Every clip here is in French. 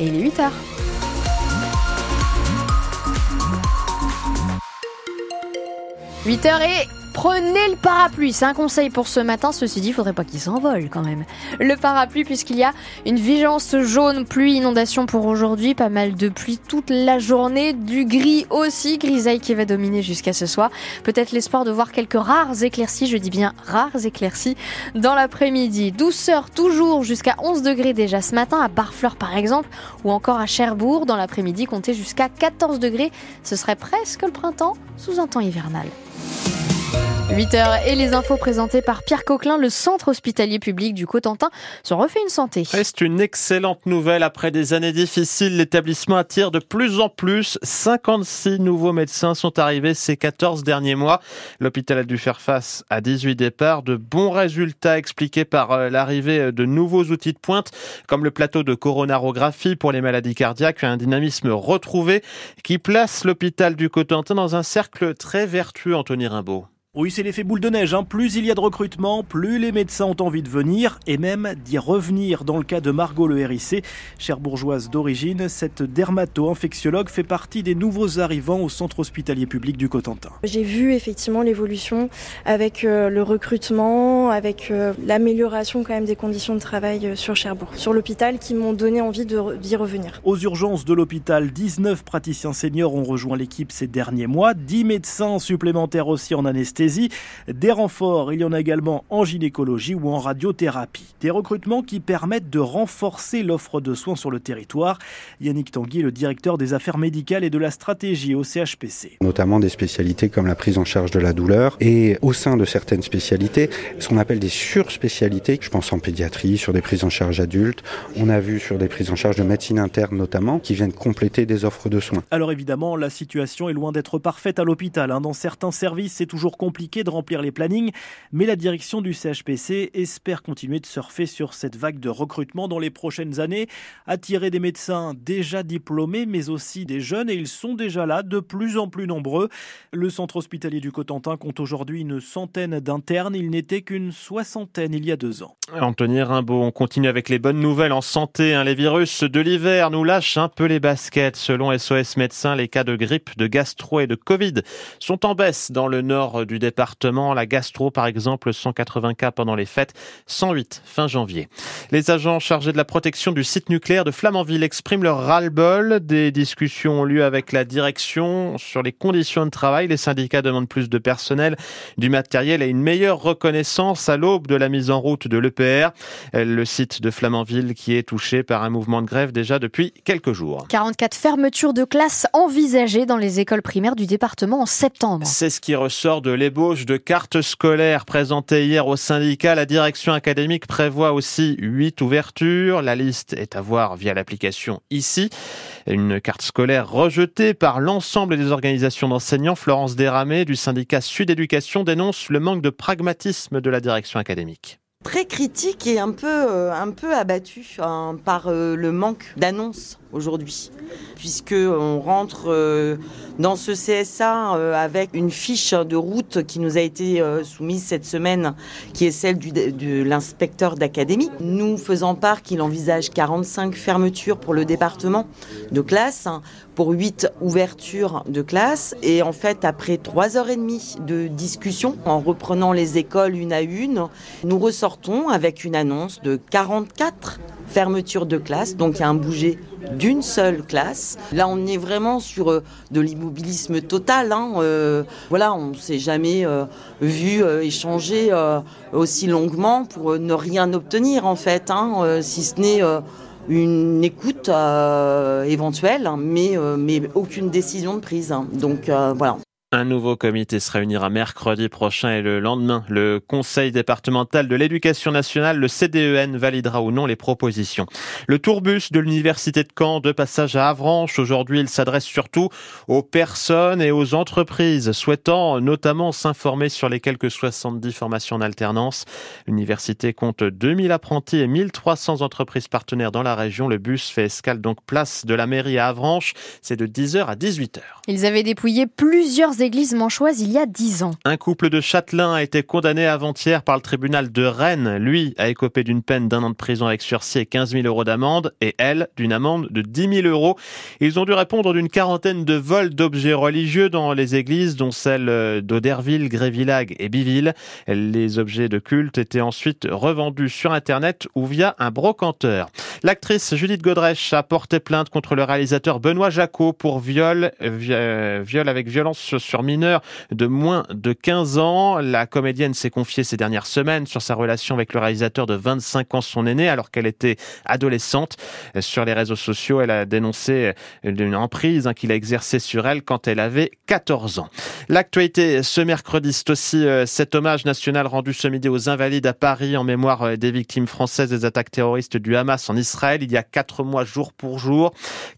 et il est 8h. « 8h et Prenez le parapluie, c'est un conseil pour ce matin. Ceci dit, il faudrait pas qu'il s'envole quand même. Le parapluie, puisqu'il y a une vigilance jaune, pluie, inondation pour aujourd'hui. Pas mal de pluie toute la journée, du gris aussi, grisaille qui va dominer jusqu'à ce soir. Peut-être l'espoir de voir quelques rares éclaircies, je dis bien rares éclaircies, dans l'après-midi. Douceur toujours jusqu'à 11 degrés déjà ce matin à Barfleur par exemple, ou encore à Cherbourg. Dans l'après-midi, comptez jusqu'à 14 degrés. Ce serait presque le printemps sous un temps hivernal. 8h et les infos présentées par Pierre Coquelin, le centre hospitalier public du Cotentin se refait une santé. C'est une excellente nouvelle. Après des années difficiles, l'établissement attire de plus en plus. 56 nouveaux médecins sont arrivés ces 14 derniers mois. L'hôpital a dû faire face à 18 départs. De bons résultats expliqués par euh, l'arrivée de nouveaux outils de pointe, comme le plateau de coronarographie pour les maladies cardiaques, un dynamisme retrouvé qui place l'hôpital du Cotentin dans un cercle très vertueux, Anthony Rimbaud. Oui, c'est l'effet boule de neige. Hein. Plus il y a de recrutement, plus les médecins ont envie de venir et même d'y revenir. Dans le cas de Margot Le RIC, chère bourgeoise d'origine, cette dermato-infectiologue fait partie des nouveaux arrivants au centre hospitalier public du Cotentin. J'ai vu effectivement l'évolution avec euh, le recrutement, avec euh, l'amélioration quand même des conditions de travail euh, sur Cherbourg, sur l'hôpital, qui m'ont donné envie d'y revenir. Aux urgences de l'hôpital, 19 praticiens seniors ont rejoint l'équipe ces derniers mois, 10 médecins supplémentaires aussi en anesthésie des renforts, il y en a également en gynécologie ou en radiothérapie. Des recrutements qui permettent de renforcer l'offre de soins sur le territoire. Yannick Tanguy, le directeur des affaires médicales et de la stratégie au CHPC. Notamment des spécialités comme la prise en charge de la douleur et au sein de certaines spécialités, ce qu'on appelle des surspécialités. Je pense en pédiatrie, sur des prises en charge adultes. On a vu sur des prises en charge de médecine interne notamment qui viennent compléter des offres de soins. Alors évidemment, la situation est loin d'être parfaite à l'hôpital. Hein. Dans certains services, c'est toujours compliqué compliqué de remplir les plannings, mais la direction du CHPC espère continuer de surfer sur cette vague de recrutement dans les prochaines années, attirer des médecins déjà diplômés, mais aussi des jeunes, et ils sont déjà là, de plus en plus nombreux. Le centre hospitalier du Cotentin compte aujourd'hui une centaine d'internes, il n'était qu'une soixantaine il y a deux ans. Anthony Rimbaud, on continue avec les bonnes nouvelles en santé. Hein. Les virus de l'hiver nous lâchent un peu les baskets. Selon SOS Médecins, les cas de grippe, de gastro et de Covid sont en baisse dans le nord du département. La gastro, par exemple, 180 cas pendant les fêtes, 108 fin janvier. Les agents chargés de la protection du site nucléaire de Flamanville expriment leur ras-le-bol. Des discussions ont lieu avec la direction sur les conditions de travail. Les syndicats demandent plus de personnel, du matériel et une meilleure reconnaissance à l'aube de la mise en route de l'EPR. Le site de Flamanville qui est touché par un mouvement de grève déjà depuis quelques jours. 44 fermetures de classes envisagées dans les écoles primaires du département en septembre. C'est ce qui ressort de l'ébauche de cartes scolaires présentées hier au syndicat. La direction académique prévoit aussi huit ouvertures. La liste est à voir via l'application ici. Une carte scolaire rejetée par l'ensemble des organisations d'enseignants. Florence Déramé du syndicat Sud Éducation dénonce le manque de pragmatisme de la direction académique très critique et un peu, euh, un peu abattu hein, par euh, le manque d'annonces aujourd'hui, puisque on rentre euh, dans ce CSA avec une fiche de route qui nous a été soumise cette semaine, qui est celle de l'inspecteur d'académie, nous faisant part qu'il envisage 45 fermetures pour le département de classe, hein, pour 8 ouvertures de classe, et en fait après 3 heures et demie de discussion, en reprenant les écoles une à une, nous ressortons avec une annonce de 44 fermetures de classe, donc il y a un bouger d'une seule classe. Là, on est vraiment sur euh, de l'immobilisme total. Hein. Euh, voilà, on ne s'est jamais euh, vu échanger aussi longuement pour ne rien obtenir, en fait, hein, si ce n'est une écoute éventuelle, hein, mais, mais aucune décision de prise. Donc voilà. Un nouveau comité se réunira mercredi prochain et le lendemain, le Conseil départemental de l'éducation nationale, le CDEN, validera ou non les propositions. Le tourbus de l'université de Caen, de passage à Avranches, aujourd'hui, il s'adresse surtout aux personnes et aux entreprises souhaitant notamment s'informer sur les quelques 70 formations en alternance. L'université compte 2000 apprentis et 1300 entreprises partenaires dans la région. Le bus fait escale donc place de la mairie à Avranches. C'est de 10h à 18h. Ils avaient dépouillé plusieurs églises manchoises il y a dix ans. Un couple de châtelains a été condamné avant-hier par le tribunal de Rennes. Lui a écopé d'une peine d'un an de prison avec sursis et 15 000 euros d'amende et elle d'une amende de 10 000 euros. Ils ont dû répondre d'une quarantaine de vols d'objets religieux dans les églises, dont celles d'Auderville, Grévillac et Biville. Les objets de culte étaient ensuite revendus sur Internet ou via un brocanteur. L'actrice Judith Godrèche a porté plainte contre le réalisateur Benoît Jacot pour viol, euh, viol avec violence sur mineur de moins de 15 ans. La comédienne s'est confiée ces dernières semaines sur sa relation avec le réalisateur de 25 ans, son aîné, alors qu'elle était adolescente. Sur les réseaux sociaux, elle a dénoncé une emprise hein, qu'il a exercée sur elle quand elle avait 14 ans. L'actualité ce mercredi, c'est aussi euh, cet hommage national rendu ce midi aux Invalides à Paris en mémoire euh, des victimes françaises des attaques terroristes du Hamas en Israël il y a quatre mois jour pour jour.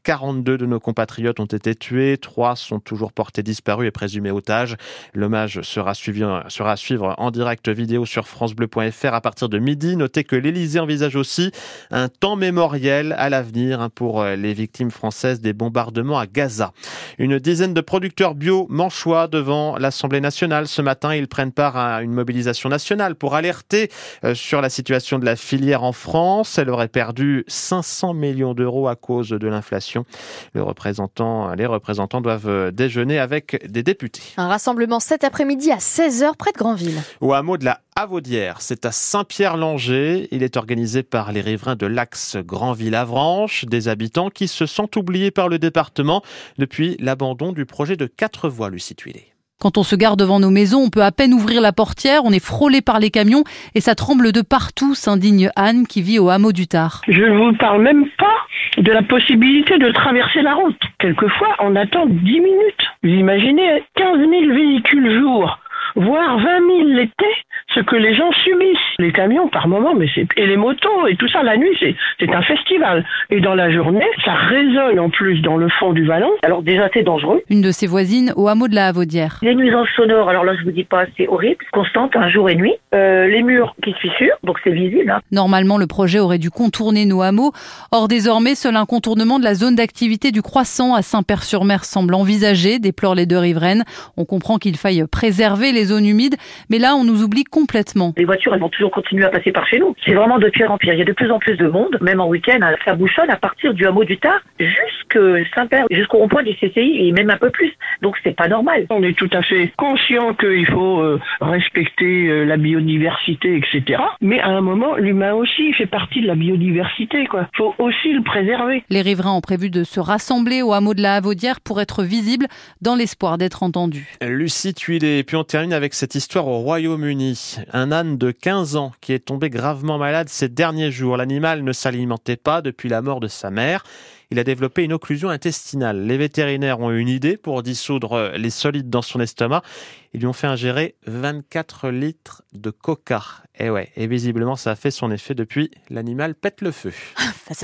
42 de nos compatriotes ont été tués, trois sont toujours portés disparus et présumés otages. L'hommage sera sera à suivre en direct vidéo sur francebleu.fr à partir de midi. Notez que l'Élysée envisage aussi un temps mémoriel à l'avenir hein, pour euh, les victimes françaises des bombardements à Gaza. Une dizaine de producteurs bio manchois devant l'Assemblée nationale ce matin. Ils prennent part à une mobilisation nationale pour alerter euh, sur la situation de la filière en France. Elle aurait perdu 500 millions d'euros à cause de l'inflation. Le représentant, les représentants doivent déjeuner avec des députés. Un rassemblement cet après-midi à 16h près de Granville. Au hameau de la Avaudière, c'est à Saint-Pierre-Langer. Il est organisé par les riverains de l'axe Granville-Avranches, des habitants qui se sentent oubliés par le département depuis l'abandon du projet de quatre voies, Lucie Tuilé. Quand on se garde devant nos maisons, on peut à peine ouvrir la portière, on est frôlé par les camions et ça tremble de partout, s'indigne Anne qui vit au hameau du Tard. Je ne vous parle même pas de la possibilité de traverser la route. Quelquefois, on attend 10 minutes. Vous imaginez 15 000 véhicules jour, voire 20 000 l'été ce que les gens subissent. Les camions par moment, mais c'est et les motos et tout ça la nuit, c'est c'est un festival. Et dans la journée, ça résonne en plus dans le fond du vallon. Alors déjà c'est dangereux. Une de ses voisines au hameau de la Havaudière. Les nuisances sonores, alors là je vous dis pas, c'est horrible, constante, un jour et nuit. Euh, les murs qui se fissurent, donc c'est visible. Hein. Normalement, le projet aurait dû contourner nos hameaux. Or désormais, seul un contournement de la zone d'activité du Croissant à Saint-Père-sur-Mer semble envisagé, déplorent les deux riveraines. On comprend qu'il faille préserver les zones humides, mais là on nous oublie complètement. Les voitures, elles vont toujours continuer à passer par chez nous. C'est vraiment de pire en pire. Il y a de plus en plus de monde, même en week-end, ça bouchonne à partir du hameau du Tard jusqu'à Saint-Père, jusqu'au rond-point du CCI et même un peu plus. Donc c'est pas normal. On est tout à fait conscient qu'il faut euh, respecter euh, la biodiversité, etc. Mais à un moment, l'humain aussi fait partie de la biodiversité, quoi. Faut aussi le préserver. Les riverains ont prévu de se rassembler au hameau de la Havaudière pour être visibles dans l'espoir d'être entendus. Lucie Tuilé. Et puis on termine avec cette histoire au Royaume-Uni. Un âne de 15 ans qui est tombé gravement malade ces derniers jours. L'animal ne s'alimentait pas depuis la mort de sa mère. Il a développé une occlusion intestinale. Les vétérinaires ont eu une idée pour dissoudre les solides dans son estomac. Ils lui ont fait ingérer 24 litres de coca. Et ouais, et visiblement ça a fait son effet depuis. L'animal pète le feu.